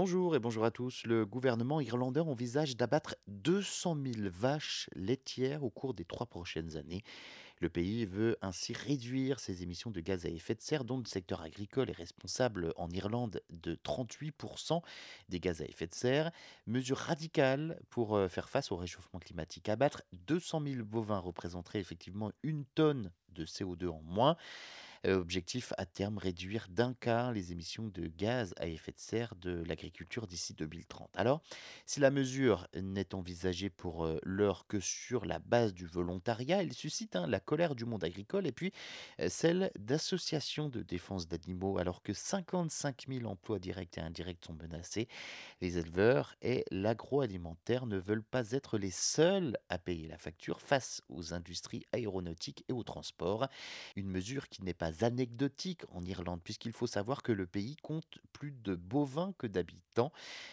Bonjour et bonjour à tous. Le gouvernement irlandais envisage d'abattre 200 000 vaches laitières au cours des trois prochaines années. Le pays veut ainsi réduire ses émissions de gaz à effet de serre, dont le secteur agricole est responsable en Irlande de 38% des gaz à effet de serre. Mesure radicale pour euh, faire face au réchauffement climatique. Abattre 200 000 bovins représenterait effectivement une tonne de CO2 en moins. Euh, objectif à terme réduire d'un quart les émissions de gaz à effet de serre de l'agriculture d'ici 2030. Alors, si la mesure n'est envisagée pour euh, l'heure que sur la base du volontariat, elle suscite hein, la colère du monde agricole et puis euh, celle d'associations de défense d'animaux, alors que 55 000 emplois directs et indirects sont menacés. Les éleveurs et l'agroalimentaire ne veulent pas être les seuls à payer la facture face aux industries aéronautiques et au transport. Une mesure qui n'est pas anecdotique en Irlande, puisqu'il faut savoir que le pays compte plus de bovins que d'habitants,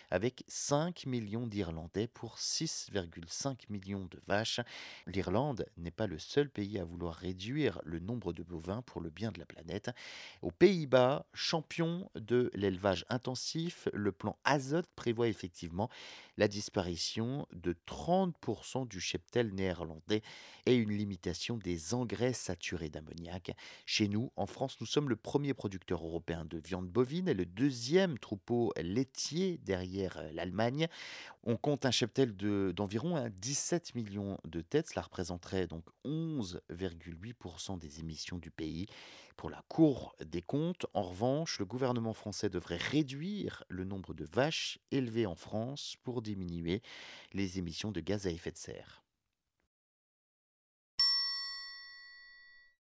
avec 5 millions d'Irlandais pour 6,5 millions de vaches. L'Irlande n'est pas le seul pays à vouloir réduire le nombre de bovins pour le bien de la planète. Aux Pays-Bas, champion de l'élevage intensif, le plan Azote prévoit effectivement la disparition de 30% du cheptel néerlandais et une limitation des engrais saturés d'ammoniac. Chez nous, en France, nous sommes le premier producteur européen de viande bovine et le deuxième troupeau laitier derrière euh, l'Allemagne. On compte un cheptel d'environ 17 hein, millions de têtes. Cela représenterait donc 11,8% des émissions du pays. Pour la Cour des comptes, en revanche, le gouvernement français devrait réduire le nombre de vaches élevées en France pour diminuer les émissions de gaz à effet de serre.